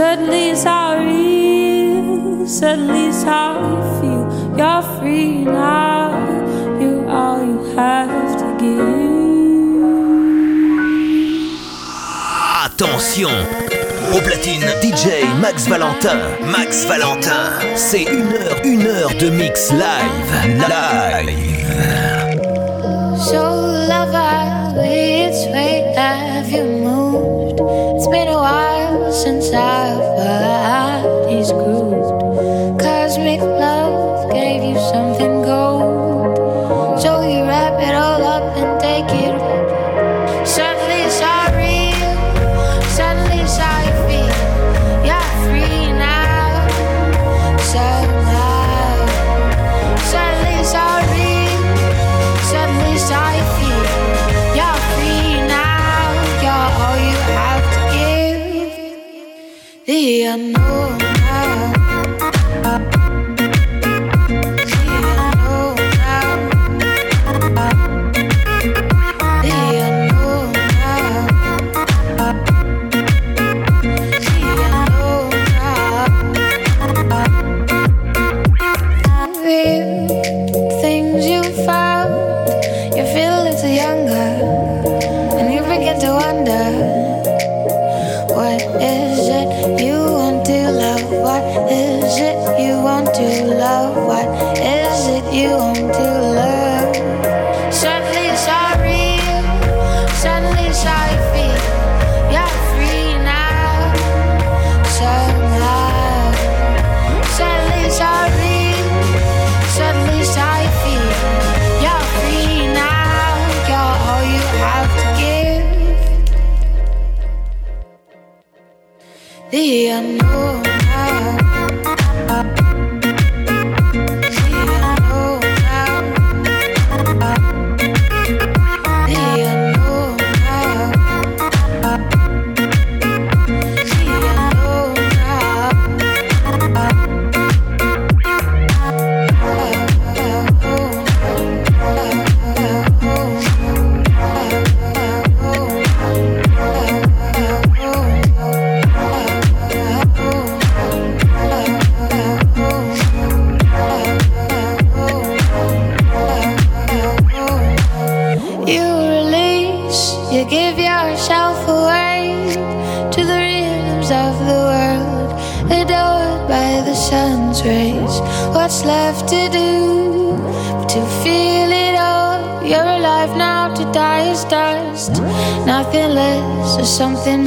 Suddenly it's how real, suddenly it's how I feel. You're free now, you're all you have to give. Attention! Au platine, DJ Max Valentin. Max Valentin, c'est une heure, une heure de mix live. Live. So lover, which way have you moved? It's been a while since I've you want to love? What is it you want to love? What is it you want to love? Something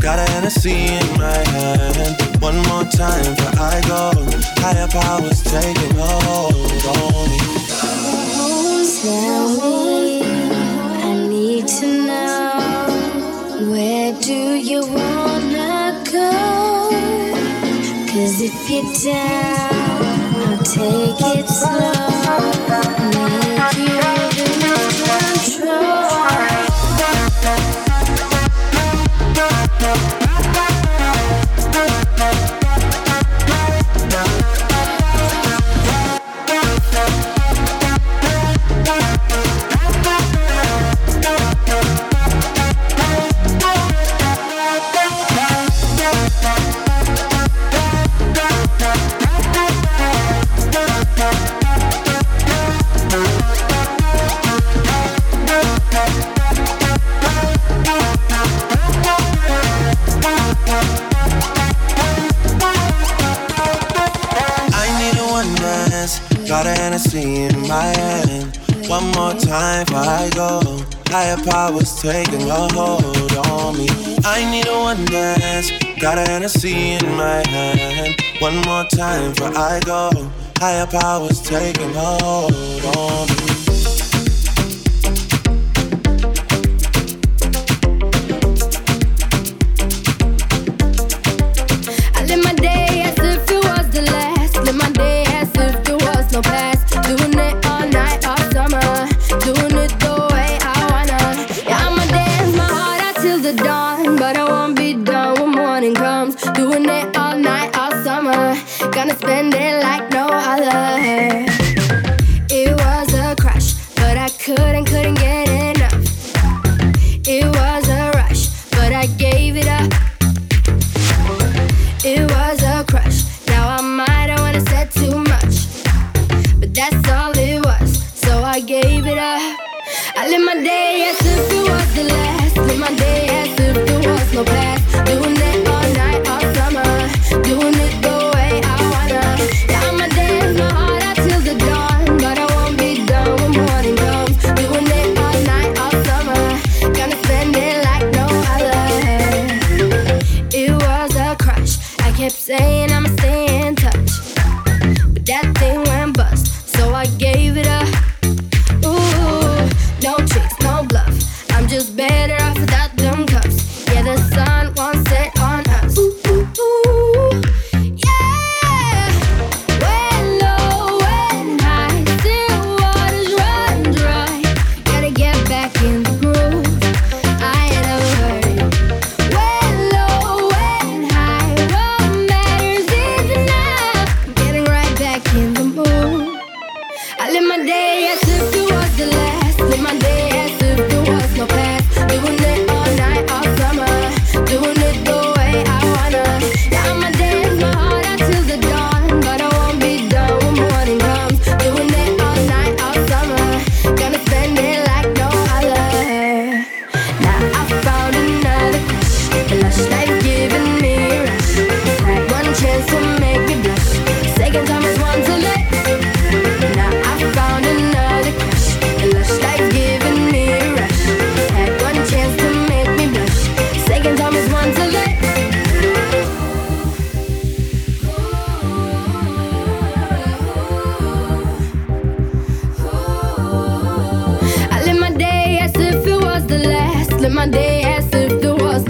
Got a Hennessy in my hand. One more time for I go. Higher powers taking hold on me. Tell me, I need to know where do you wanna go? Cause if you're down, I'll take it slow. Make you girl. Higher powers taking a hold on me. I need a one dance, got a Hennessy in my hand. One more time for I go. Higher powers taking a hold on me.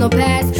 no past.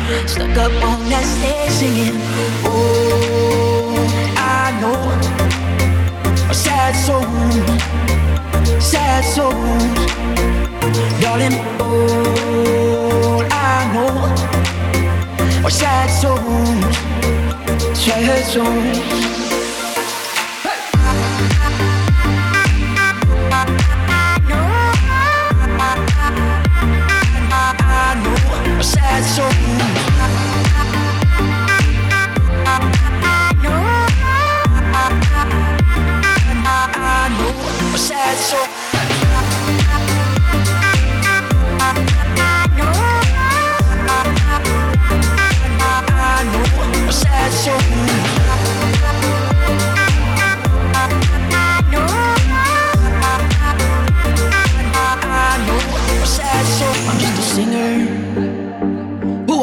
stuck up on that stage singing. Oh, I know a sad soul sad souls. Darling, all I know are sad souls, sad souls.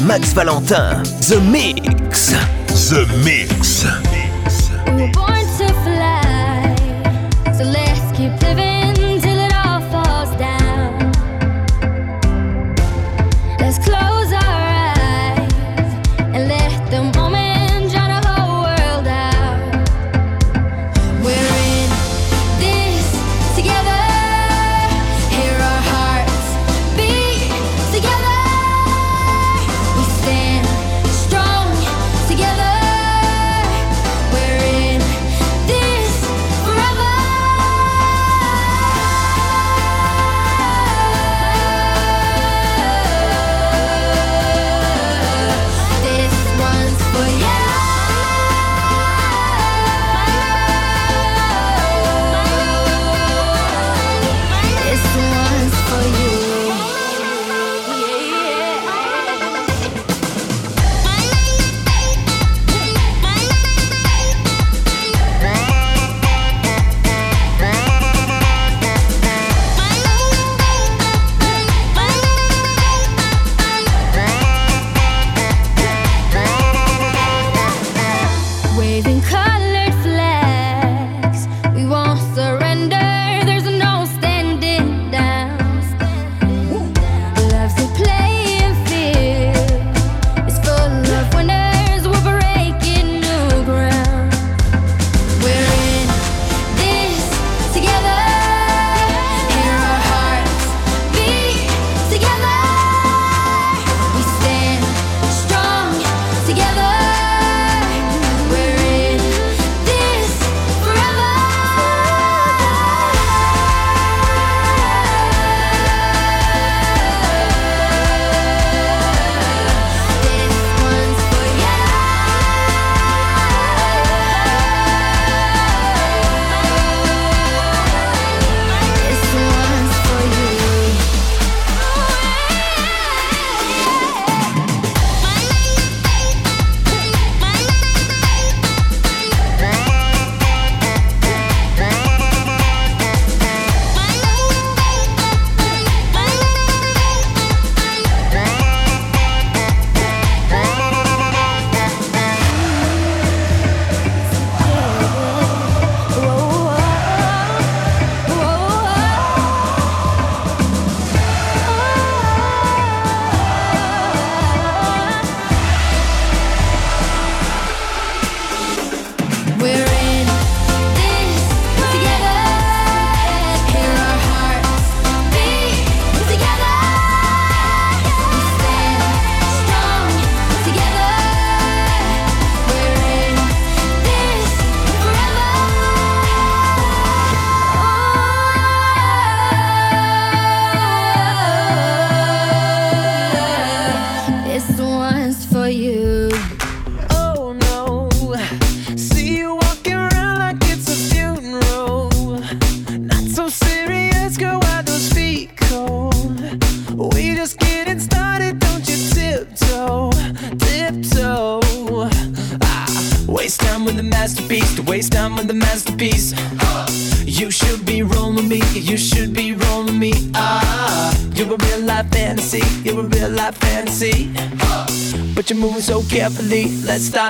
Max Valentin. The Mix. The Mix.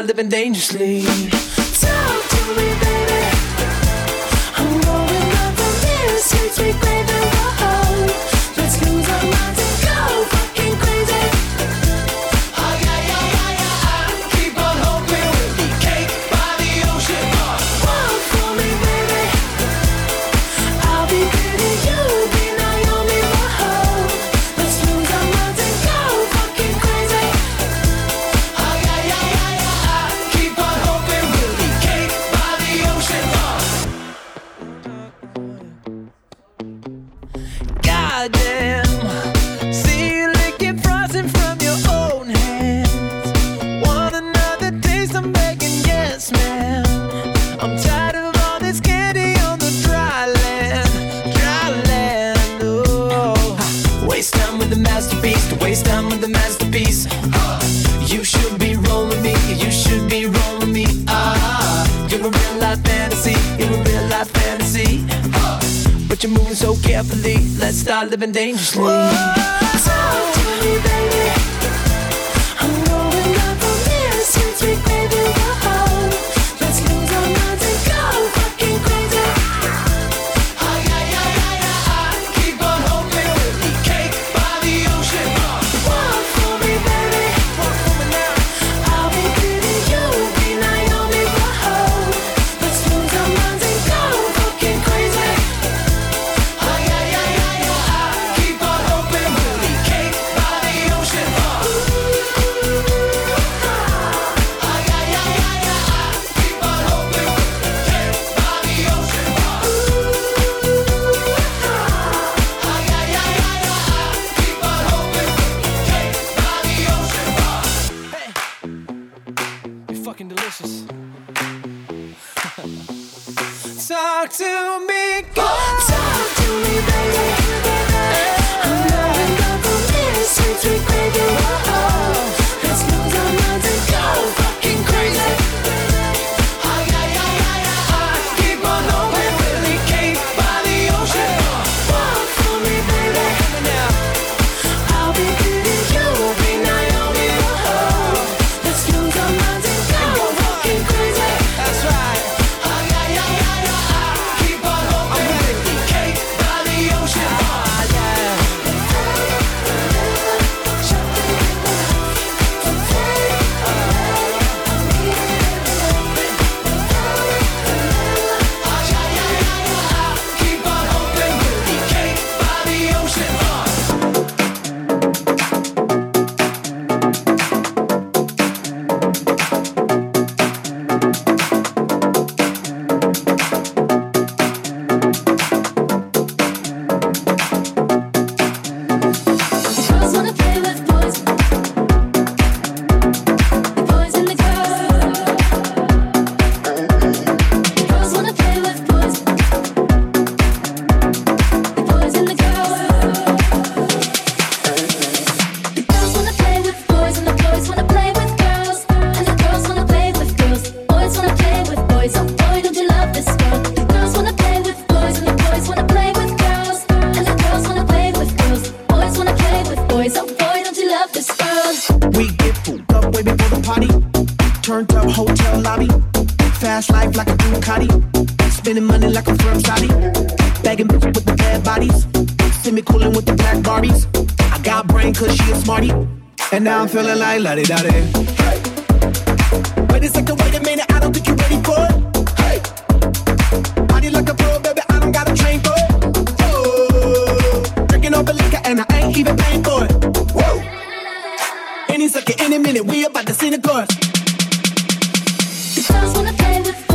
Living dangerously. been dangerously. any second, any minute. We about to see the course. The girls wanna play with.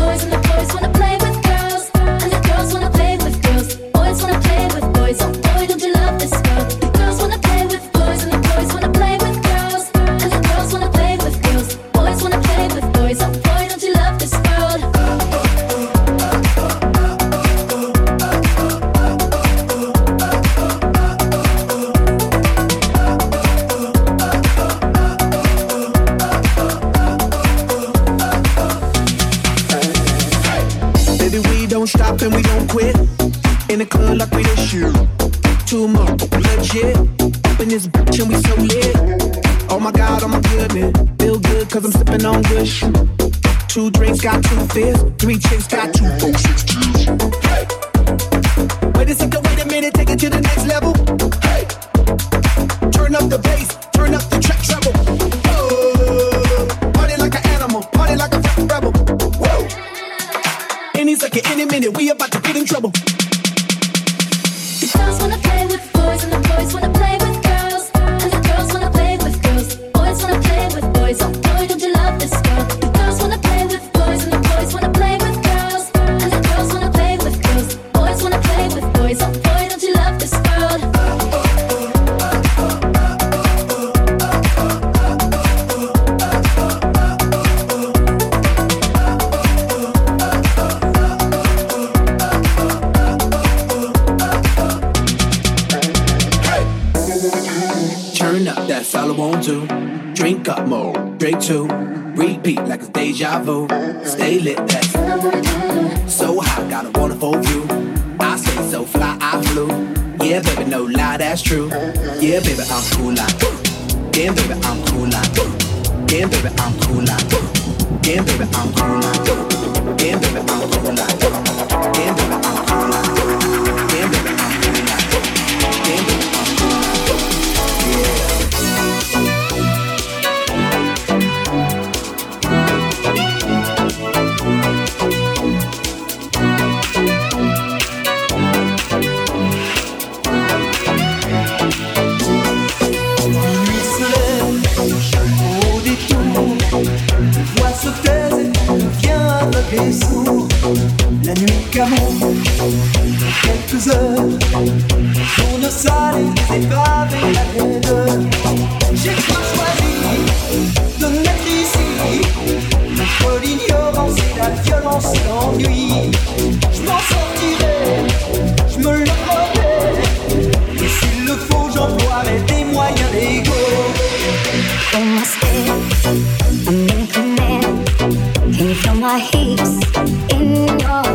girl like we this. Too much legit. Up in this bitch and we so lit. Oh my god, oh my goodness. Feel good cause I'm sipping on good shit. Two drinks got two fists. Three chicks got cool. Damn, baby, I'm cool like. Damn, baby, I'm cool like. Damn, baby, I'm cool like. La nuit camouille, quelques heures, pour ne saler les épaves et la laideur. J'ai pas choisi de mettre ici, entre l'ignorance et la violence et l'ennui. Je m'en sortirai, je me le promets, et s'il le faut, j'emploierai des moyens légaux. From my step, I'm in command. Came from my hips in your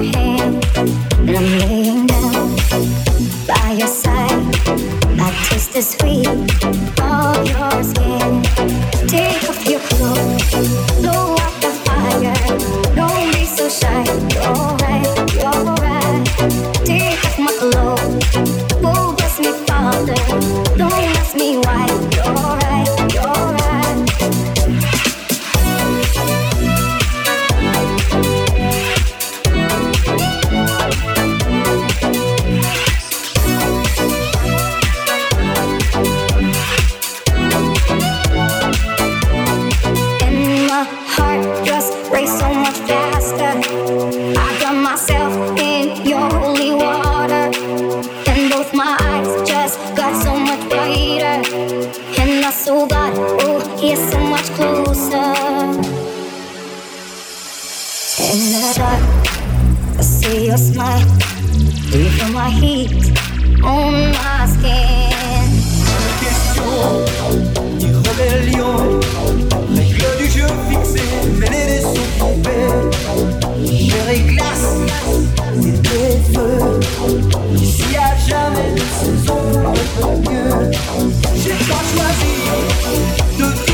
so much closer. In the dark, I see your smile. You feel my heat on my skin. question ni rébellion. Règle du jeu fixé, mêlée des et glace, des feux. Ici à jamais de saison pour le mieux. J'ai pas choisi de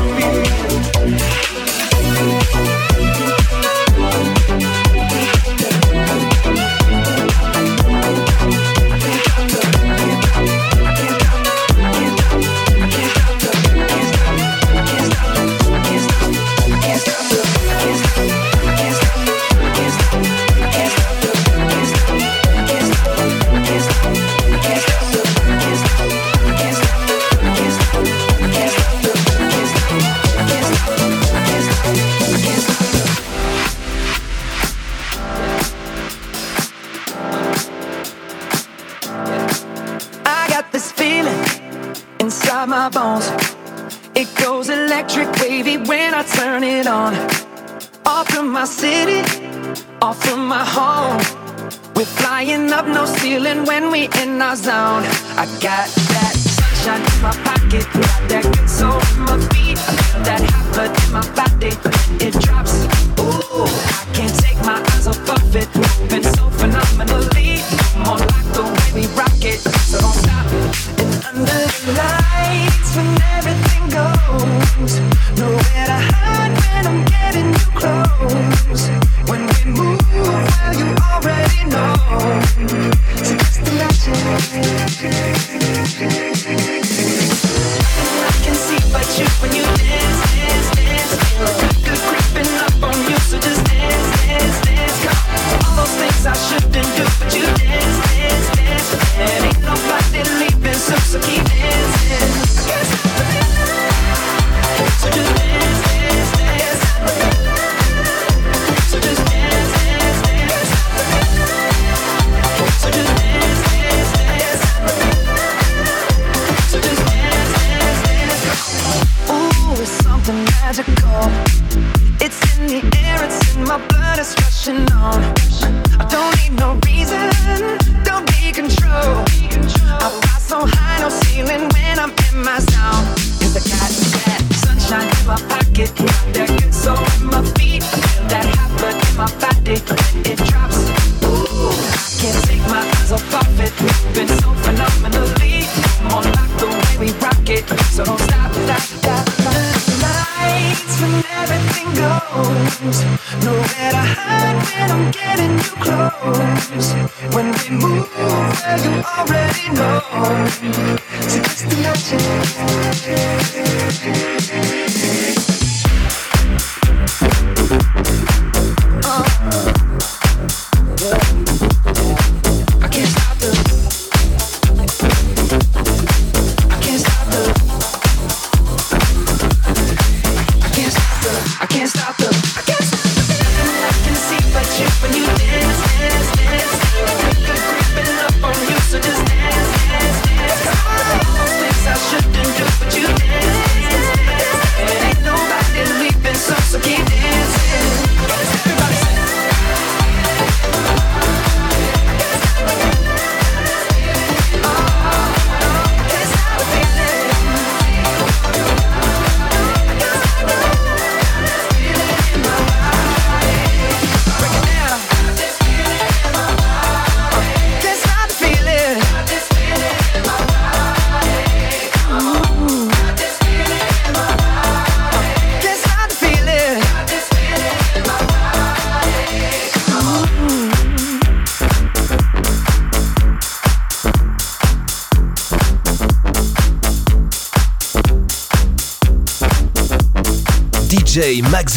I got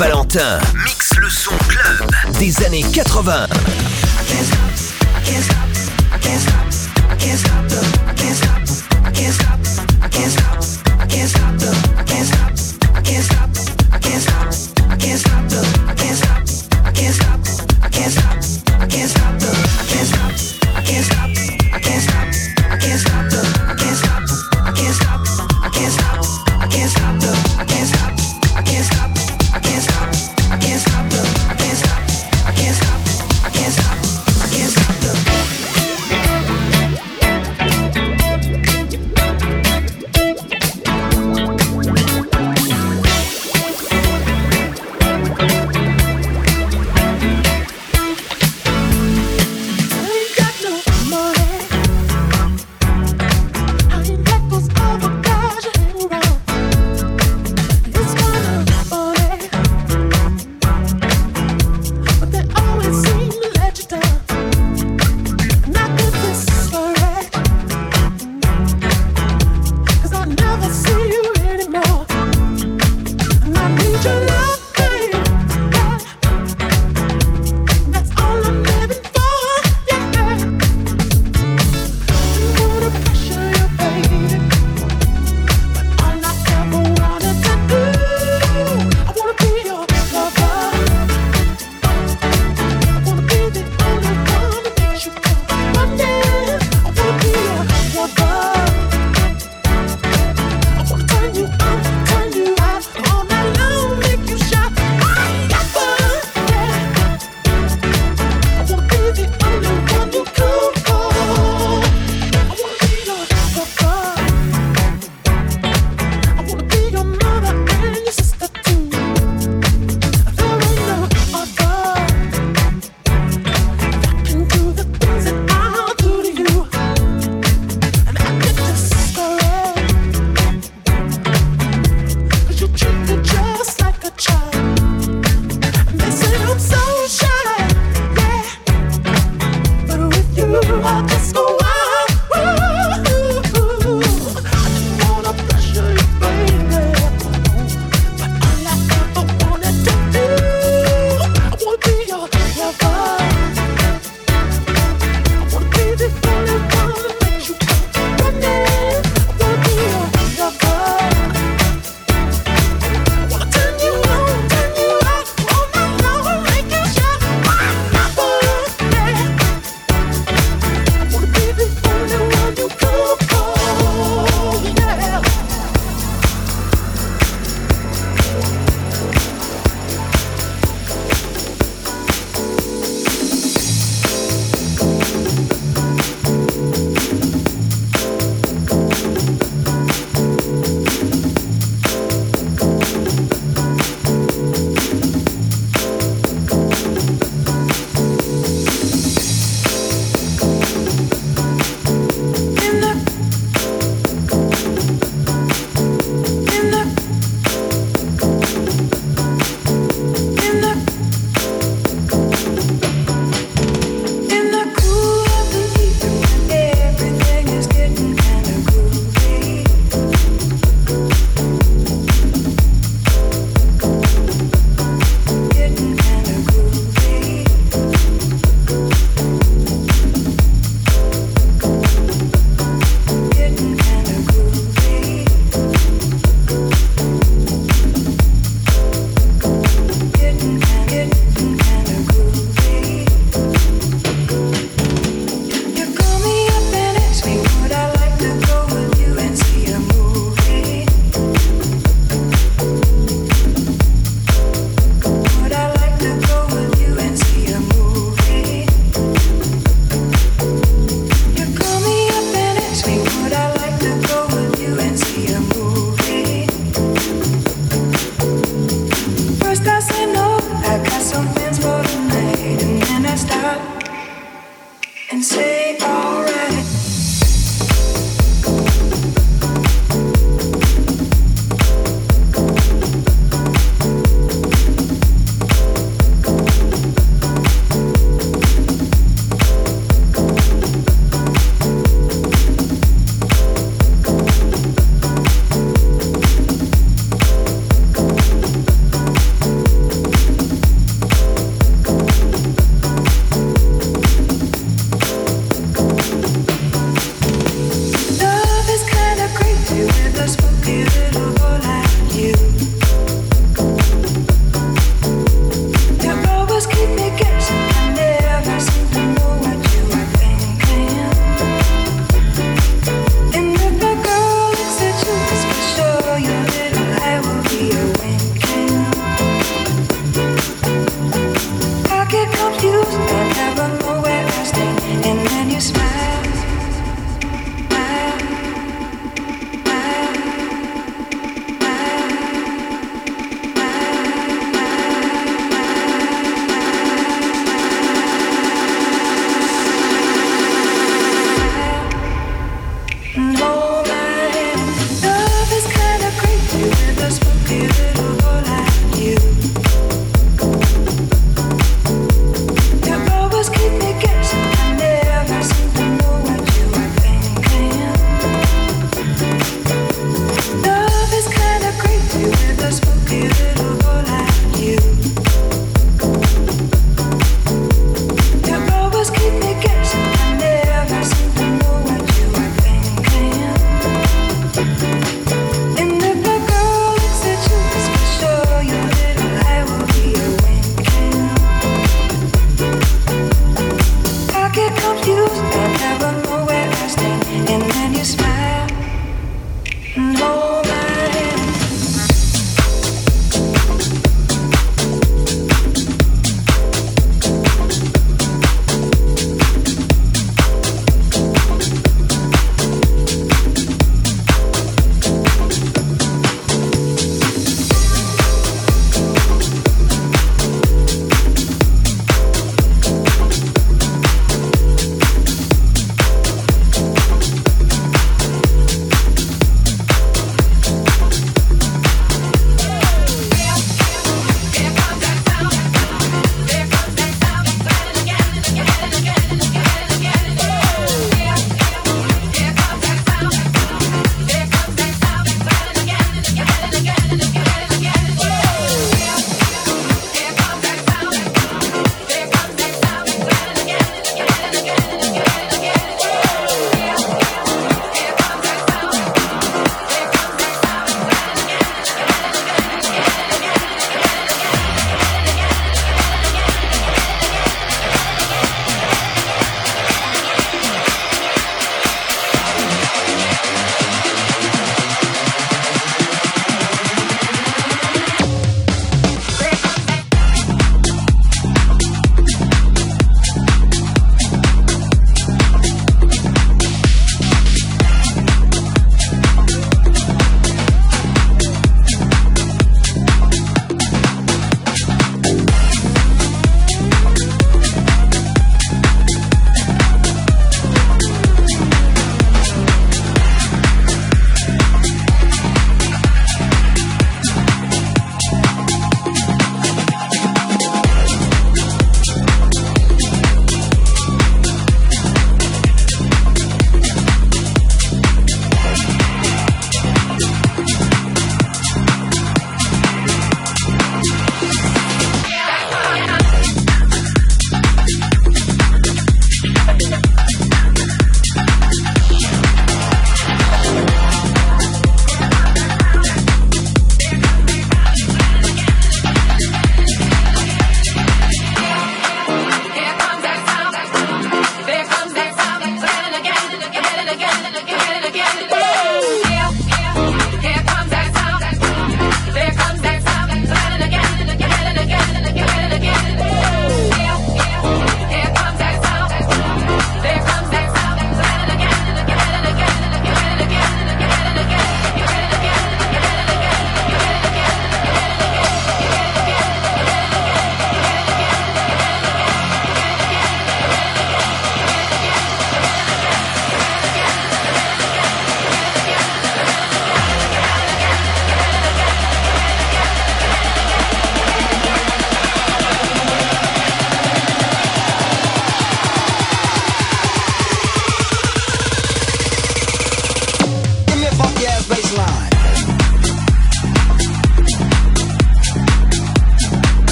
Valentin. Mix le son club des années 80.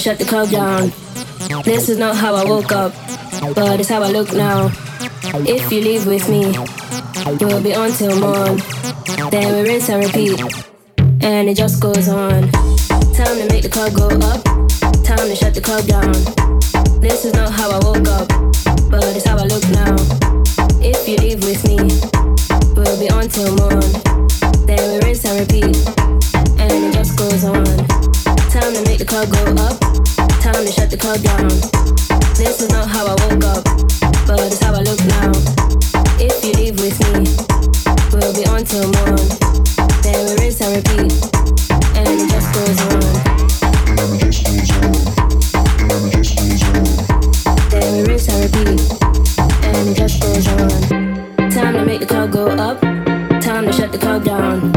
to shut the club down. This is not how I woke up, but it's how I look now. If you leave with me, we'll be on till morn. Then we rinse and repeat, and it just goes on. Time to make the club go up, time to shut the club down. This is not how I woke up, but it's how I look now. If you leave with me, we'll be on till morn. Then we rinse and repeat, and it just goes on. Time to make the club go up time to shut the club down. This is not how I woke up, but it's how I look now. If you leave with me, we'll be on till morn. Then we rinse and repeat, and it just goes on. Then we just goes on. Then we just goes on. Then we rinse and repeat, and it just goes on. Time to make the club go up. Time to shut the club down.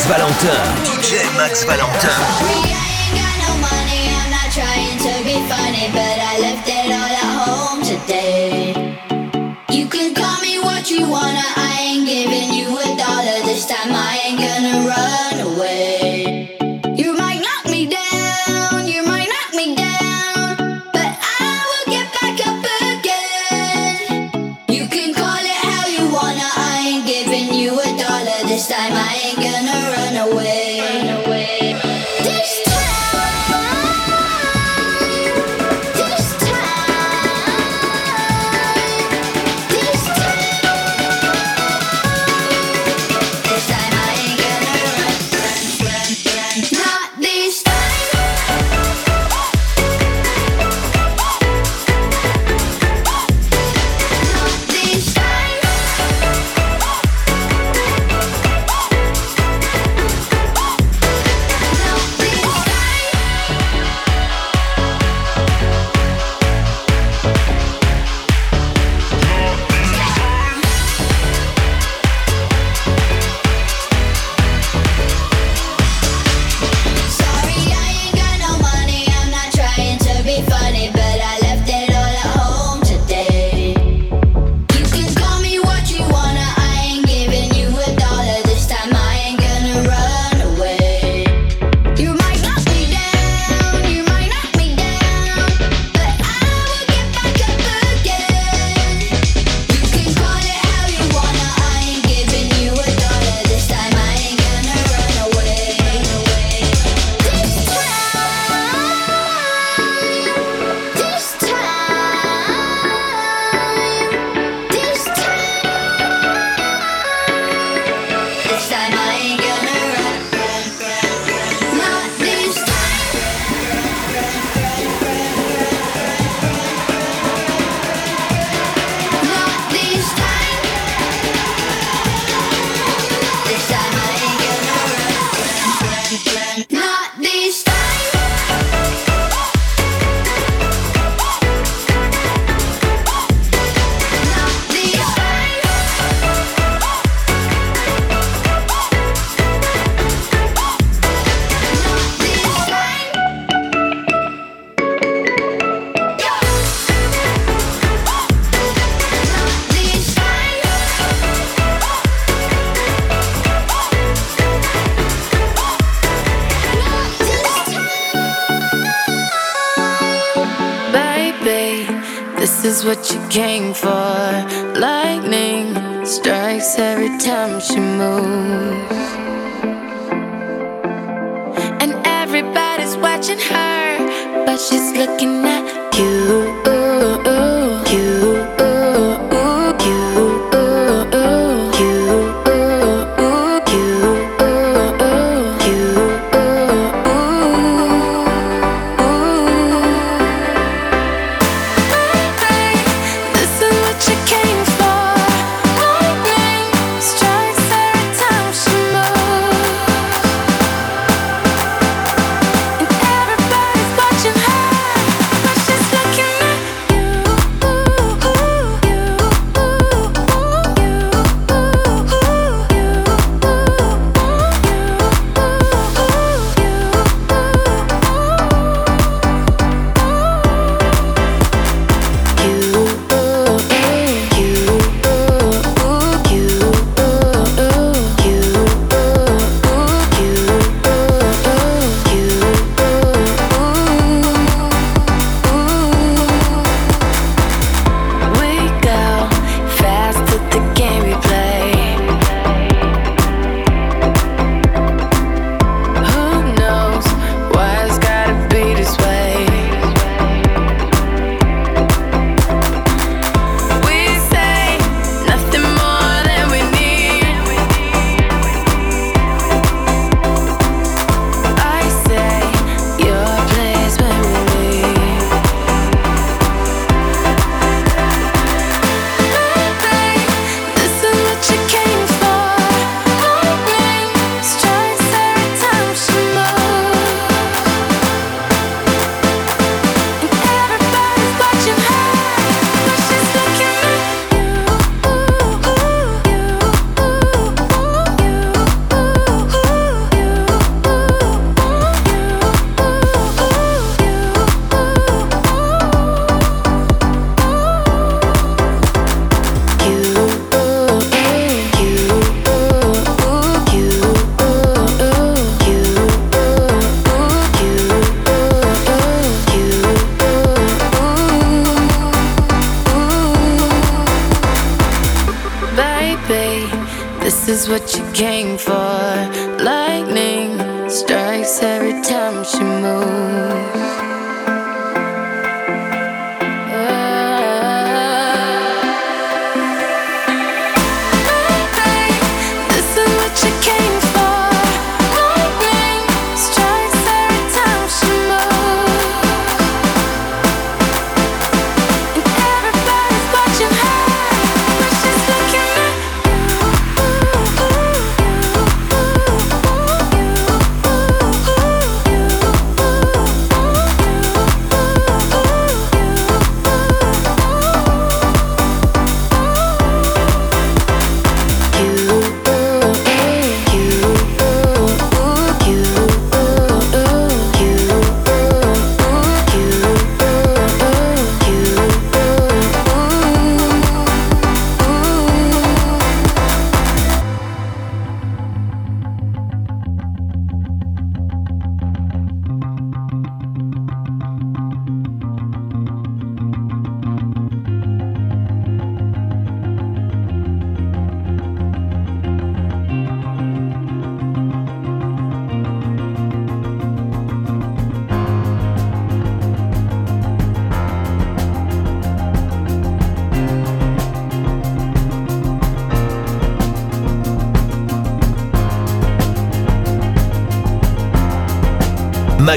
Max Valentin. DJ Max Valentin.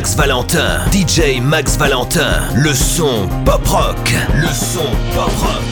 Max Valentin. DJ Max Valentin. Le son pop rock. Le son pop rock.